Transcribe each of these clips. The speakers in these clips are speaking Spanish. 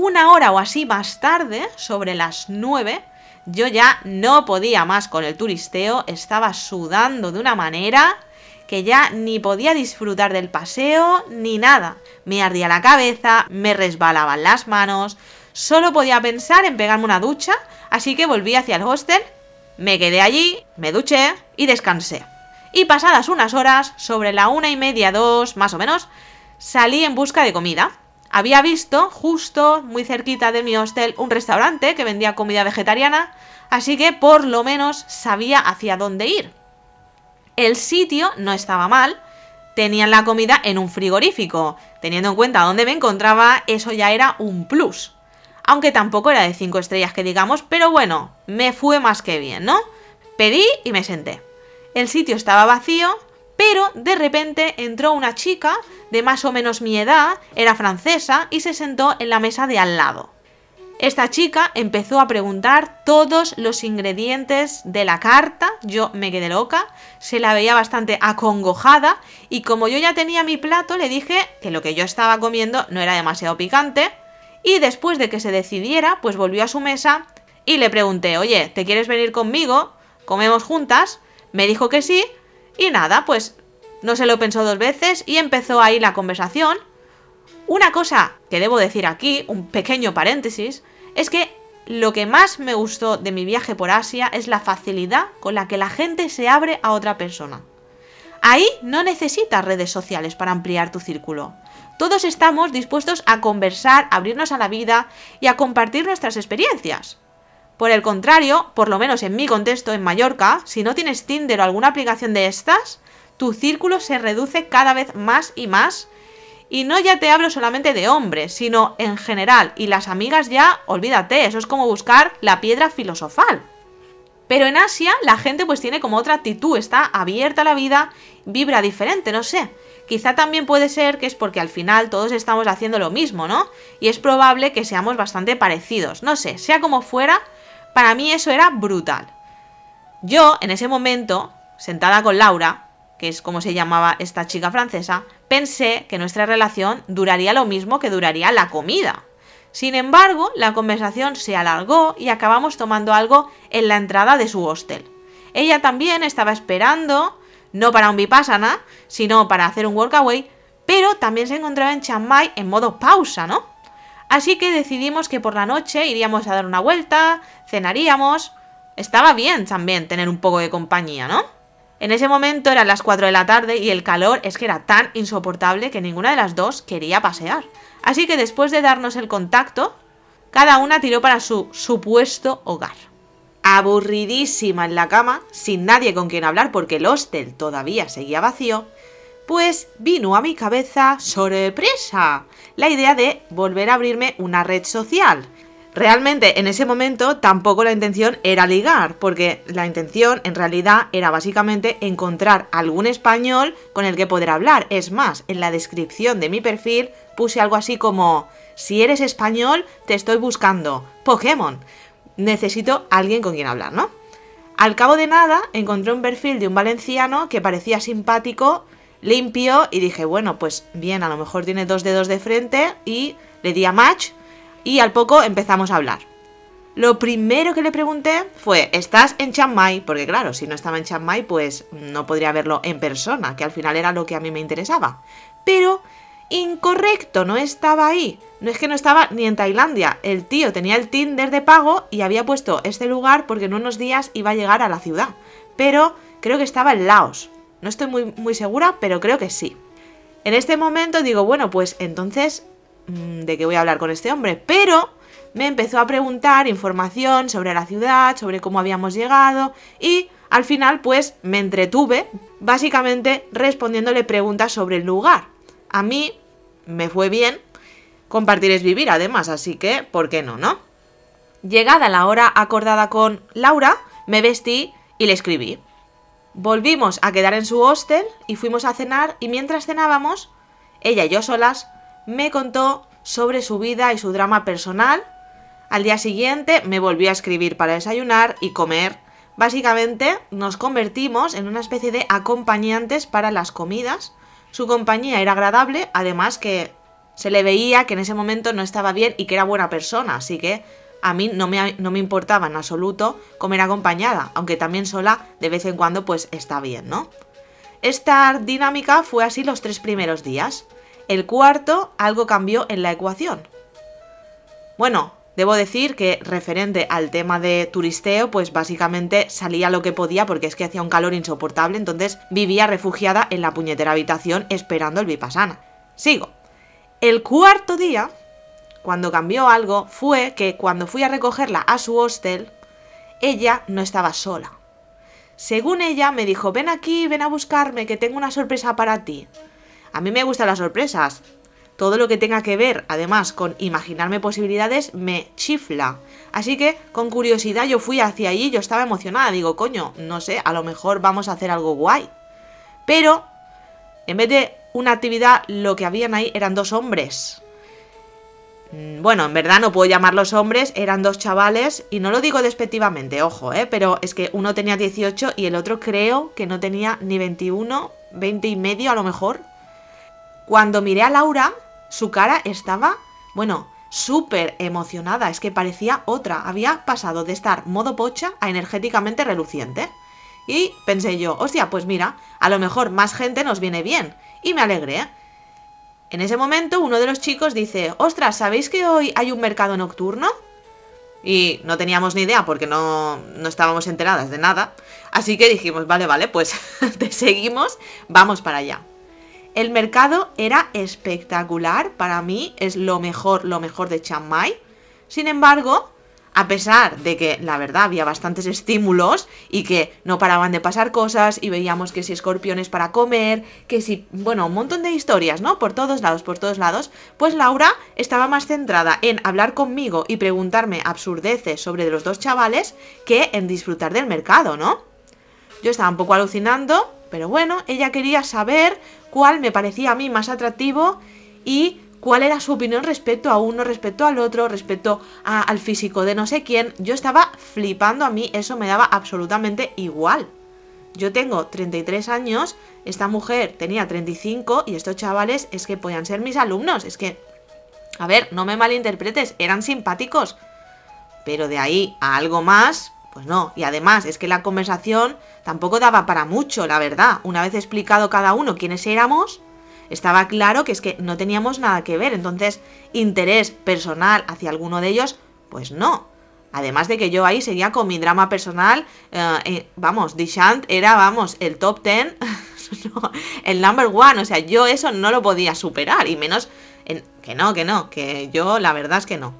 Una hora o así más tarde, sobre las 9, yo ya no podía más con el turisteo, estaba sudando de una manera que ya ni podía disfrutar del paseo ni nada. Me ardía la cabeza, me resbalaban las manos, solo podía pensar en pegarme una ducha, así que volví hacia el hostel, me quedé allí, me duché y descansé. Y pasadas unas horas, sobre la una y media, dos, más o menos, salí en busca de comida. Había visto, justo muy cerquita de mi hostel, un restaurante que vendía comida vegetariana, así que por lo menos sabía hacia dónde ir. El sitio no estaba mal, tenían la comida en un frigorífico. Teniendo en cuenta dónde me encontraba, eso ya era un plus. Aunque tampoco era de 5 estrellas que digamos, pero bueno, me fue más que bien, ¿no? Pedí y me senté. El sitio estaba vacío, pero de repente entró una chica de más o menos mi edad, era francesa, y se sentó en la mesa de al lado. Esta chica empezó a preguntar todos los ingredientes de la carta, yo me quedé loca, se la veía bastante acongojada y como yo ya tenía mi plato le dije que lo que yo estaba comiendo no era demasiado picante y después de que se decidiera pues volvió a su mesa y le pregunté, oye, ¿te quieres venir conmigo? ¿Comemos juntas? Me dijo que sí y nada, pues no se lo pensó dos veces y empezó ahí la conversación una cosa que debo decir aquí, un pequeño paréntesis, es que lo que más me gustó de mi viaje por Asia es la facilidad con la que la gente se abre a otra persona. Ahí no necesitas redes sociales para ampliar tu círculo. Todos estamos dispuestos a conversar, abrirnos a la vida y a compartir nuestras experiencias. Por el contrario, por lo menos en mi contexto en Mallorca, si no tienes Tinder o alguna aplicación de estas, tu círculo se reduce cada vez más y más y no ya te hablo solamente de hombres, sino en general. Y las amigas ya, olvídate, eso es como buscar la piedra filosofal. Pero en Asia la gente pues tiene como otra actitud, está abierta a la vida, vibra diferente, no sé. Quizá también puede ser que es porque al final todos estamos haciendo lo mismo, ¿no? Y es probable que seamos bastante parecidos. No sé, sea como fuera, para mí eso era brutal. Yo, en ese momento, sentada con Laura, que es como se llamaba esta chica francesa, pensé que nuestra relación duraría lo mismo que duraría la comida. Sin embargo, la conversación se alargó y acabamos tomando algo en la entrada de su hostel. Ella también estaba esperando, no para un vipassana, sino para hacer un workaway, pero también se encontraba en Chiang Mai en modo pausa, ¿no? Así que decidimos que por la noche iríamos a dar una vuelta, cenaríamos. Estaba bien también tener un poco de compañía, ¿no? En ese momento eran las 4 de la tarde y el calor es que era tan insoportable que ninguna de las dos quería pasear. Así que después de darnos el contacto, cada una tiró para su supuesto hogar. Aburridísima en la cama, sin nadie con quien hablar porque el hostel todavía seguía vacío, pues vino a mi cabeza sorpresa la idea de volver a abrirme una red social Realmente en ese momento tampoco la intención era ligar, porque la intención en realidad era básicamente encontrar algún español con el que poder hablar. Es más, en la descripción de mi perfil puse algo así como, si eres español, te estoy buscando. Pokémon. Necesito alguien con quien hablar, ¿no? Al cabo de nada, encontré un perfil de un valenciano que parecía simpático, limpio, y dije, bueno, pues bien, a lo mejor tiene dos dedos de frente, y le di a match y al poco empezamos a hablar. Lo primero que le pregunté fue, ¿estás en Chiang Mai? Porque claro, si no estaba en Chiang Mai, pues no podría verlo en persona, que al final era lo que a mí me interesaba. Pero incorrecto, no estaba ahí. No es que no estaba ni en Tailandia. El tío tenía el Tinder de pago y había puesto este lugar porque en unos días iba a llegar a la ciudad. Pero creo que estaba en Laos. No estoy muy, muy segura, pero creo que sí. En este momento digo, bueno, pues entonces de qué voy a hablar con este hombre, pero me empezó a preguntar información sobre la ciudad, sobre cómo habíamos llegado y al final pues me entretuve básicamente respondiéndole preguntas sobre el lugar. A mí me fue bien, compartir es vivir además, así que, ¿por qué no, no? Llegada la hora acordada con Laura, me vestí y le escribí. Volvimos a quedar en su hostel y fuimos a cenar y mientras cenábamos, ella y yo solas, me contó sobre su vida y su drama personal. Al día siguiente me volvió a escribir para desayunar y comer. Básicamente nos convertimos en una especie de acompañantes para las comidas. Su compañía era agradable, además que Se le veía que en ese momento no estaba bien y que era buena persona, así que a mí no me, no me importaba en absoluto comer acompañada, aunque también sola de vez en cuando pues está bien, ¿no? Esta dinámica fue así los tres primeros días. El cuarto algo cambió en la ecuación. Bueno, debo decir que referente al tema de turisteo, pues básicamente salía lo que podía porque es que hacía un calor insoportable, entonces vivía refugiada en la puñetera habitación esperando el vipassana. Sigo. El cuarto día, cuando cambió algo, fue que cuando fui a recogerla a su hostel, ella no estaba sola. Según ella, me dijo, ven aquí, ven a buscarme, que tengo una sorpresa para ti. A mí me gustan las sorpresas. Todo lo que tenga que ver, además, con imaginarme posibilidades, me chifla. Así que, con curiosidad, yo fui hacia allí, yo estaba emocionada. Digo, coño, no sé, a lo mejor vamos a hacer algo guay. Pero, en vez de una actividad, lo que habían ahí eran dos hombres. Mm, bueno, en verdad no puedo llamarlos hombres, eran dos chavales, y no lo digo despectivamente, ojo, ¿eh? pero es que uno tenía 18 y el otro creo que no tenía ni 21, 20 y medio a lo mejor. Cuando miré a Laura, su cara estaba, bueno, súper emocionada, es que parecía otra, había pasado de estar modo pocha a energéticamente reluciente. Y pensé yo, hostia, pues mira, a lo mejor más gente nos viene bien. Y me alegré. En ese momento uno de los chicos dice, ostras, ¿sabéis que hoy hay un mercado nocturno? Y no teníamos ni idea porque no, no estábamos enteradas de nada. Así que dijimos, vale, vale, pues te seguimos, vamos para allá. El mercado era espectacular, para mí es lo mejor, lo mejor de Chiang Mai. Sin embargo, a pesar de que la verdad había bastantes estímulos y que no paraban de pasar cosas y veíamos que si escorpiones para comer, que si, bueno, un montón de historias, ¿no? Por todos lados, por todos lados, pues Laura estaba más centrada en hablar conmigo y preguntarme absurdeces sobre los dos chavales que en disfrutar del mercado, ¿no? Yo estaba un poco alucinando, pero bueno, ella quería saber cuál me parecía a mí más atractivo y cuál era su opinión respecto a uno, respecto al otro, respecto al físico de no sé quién. Yo estaba flipando, a mí eso me daba absolutamente igual. Yo tengo 33 años, esta mujer tenía 35 y estos chavales es que podían ser mis alumnos. Es que, a ver, no me malinterpretes, eran simpáticos. Pero de ahí a algo más, pues no. Y además es que la conversación tampoco daba para mucho, la verdad. Una vez explicado cada uno quiénes éramos, estaba claro que es que no teníamos nada que ver, entonces interés personal hacia alguno de ellos, pues no. Además de que yo ahí seguía con mi drama personal, eh, eh, vamos, Dishant era, vamos, el top ten, el number one, o sea, yo eso no lo podía superar, y menos, en, que no, que no, que yo la verdad es que no.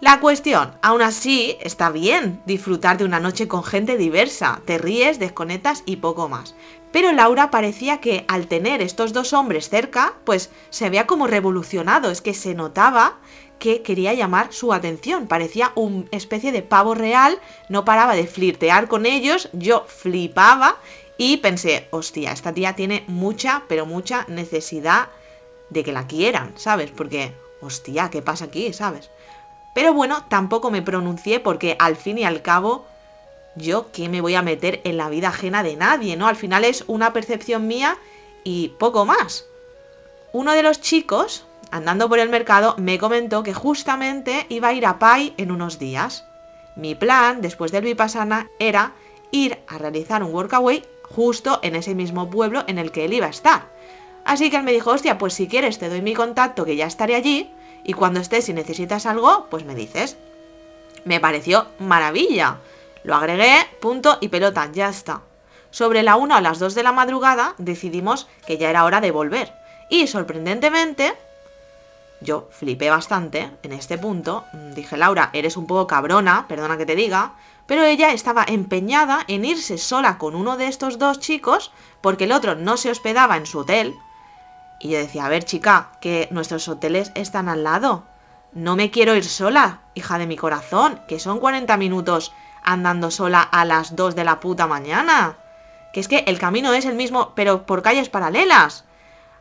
La cuestión, aún así, está bien disfrutar de una noche con gente diversa, te ríes, desconectas y poco más. Pero Laura parecía que al tener estos dos hombres cerca, pues se había como revolucionado, es que se notaba que quería llamar su atención, parecía una especie de pavo real, no paraba de flirtear con ellos, yo flipaba y pensé, hostia, esta tía tiene mucha, pero mucha necesidad de que la quieran, ¿sabes? Porque, hostia, ¿qué pasa aquí, ¿sabes? Pero bueno, tampoco me pronuncié porque al fin y al cabo yo qué me voy a meter en la vida ajena de nadie, ¿no? Al final es una percepción mía y poco más. Uno de los chicos, andando por el mercado, me comentó que justamente iba a ir a Pai en unos días. Mi plan, después del Vipassana, era ir a realizar un workaway justo en ese mismo pueblo en el que él iba a estar. Así que él me dijo, hostia, pues si quieres te doy mi contacto que ya estaré allí y cuando estés y necesitas algo, pues me dices. Me pareció maravilla. Lo agregué, punto y pelota, ya está. Sobre la 1 a las 2 de la madrugada decidimos que ya era hora de volver. Y sorprendentemente, yo flipé bastante en este punto. Dije, Laura, eres un poco cabrona, perdona que te diga. Pero ella estaba empeñada en irse sola con uno de estos dos chicos porque el otro no se hospedaba en su hotel. Y yo decía, a ver chica, que nuestros hoteles están al lado. No me quiero ir sola, hija de mi corazón, que son 40 minutos andando sola a las 2 de la puta mañana. Que es que el camino es el mismo, pero por calles paralelas.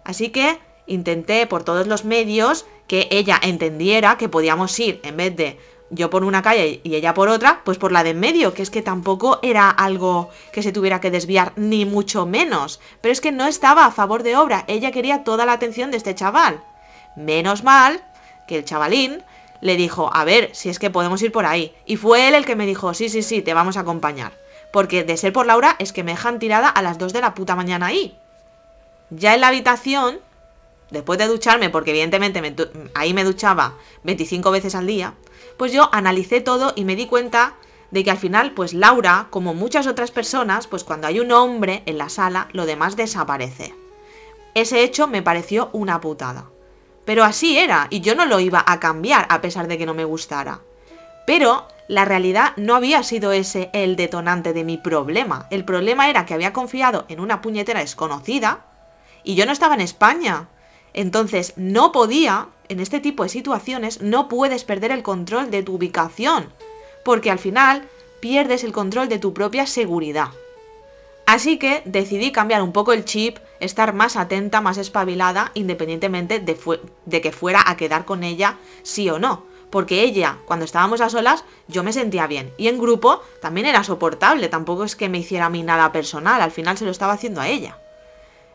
Así que intenté por todos los medios que ella entendiera que podíamos ir en vez de yo por una calle y ella por otra, pues por la de en medio, que es que tampoco era algo que se tuviera que desviar, ni mucho menos. Pero es que no estaba a favor de obra, ella quería toda la atención de este chaval. Menos mal que el chavalín le dijo, a ver, si es que podemos ir por ahí. Y fue él el que me dijo, sí, sí, sí, te vamos a acompañar. Porque de ser por Laura es que me dejan tirada a las 2 de la puta mañana ahí. Ya en la habitación, después de ducharme, porque evidentemente ahí me duchaba 25 veces al día, pues yo analicé todo y me di cuenta de que al final, pues Laura, como muchas otras personas, pues cuando hay un hombre en la sala, lo demás desaparece. Ese hecho me pareció una putada. Pero así era, y yo no lo iba a cambiar a pesar de que no me gustara. Pero la realidad no había sido ese el detonante de mi problema. El problema era que había confiado en una puñetera desconocida y yo no estaba en España. Entonces no podía, en este tipo de situaciones, no puedes perder el control de tu ubicación, porque al final pierdes el control de tu propia seguridad. Así que decidí cambiar un poco el chip, estar más atenta, más espabilada, independientemente de, de, que fuera a quedar con ella, sí o no. Porque ella, cuando estábamos a solas, yo me sentía bien. Y en grupo también era soportable, tampoco es que me hiciera a mí nada personal, al final se lo estaba haciendo a ella.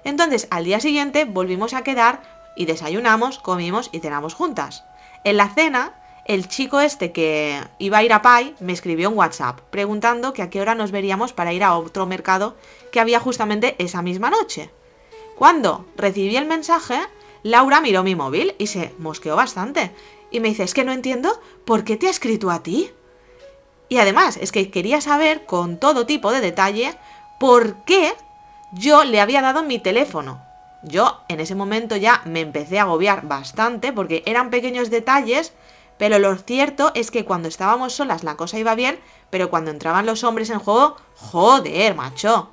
Entonces, al día siguiente volvimos a quedar y desayunamos, comimos y cenamos juntas. En la cena el chico este que iba a ir a Pai me escribió en WhatsApp preguntando que a qué hora nos veríamos para ir a otro mercado que había justamente esa misma noche. Cuando recibí el mensaje, Laura miró mi móvil y se mosqueó bastante. Y me dice, es que no entiendo por qué te ha escrito a ti. Y además, es que quería saber con todo tipo de detalle por qué yo le había dado mi teléfono. Yo en ese momento ya me empecé a agobiar bastante porque eran pequeños detalles pero lo cierto es que cuando estábamos solas la cosa iba bien, pero cuando entraban los hombres en juego, joder, macho.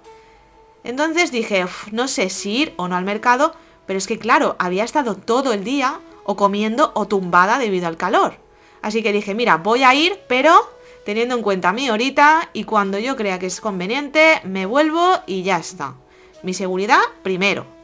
Entonces dije, no sé si ir o no al mercado, pero es que claro, había estado todo el día o comiendo o tumbada debido al calor. Así que dije, mira, voy a ir, pero teniendo en cuenta mi horita y cuando yo crea que es conveniente, me vuelvo y ya está. Mi seguridad primero.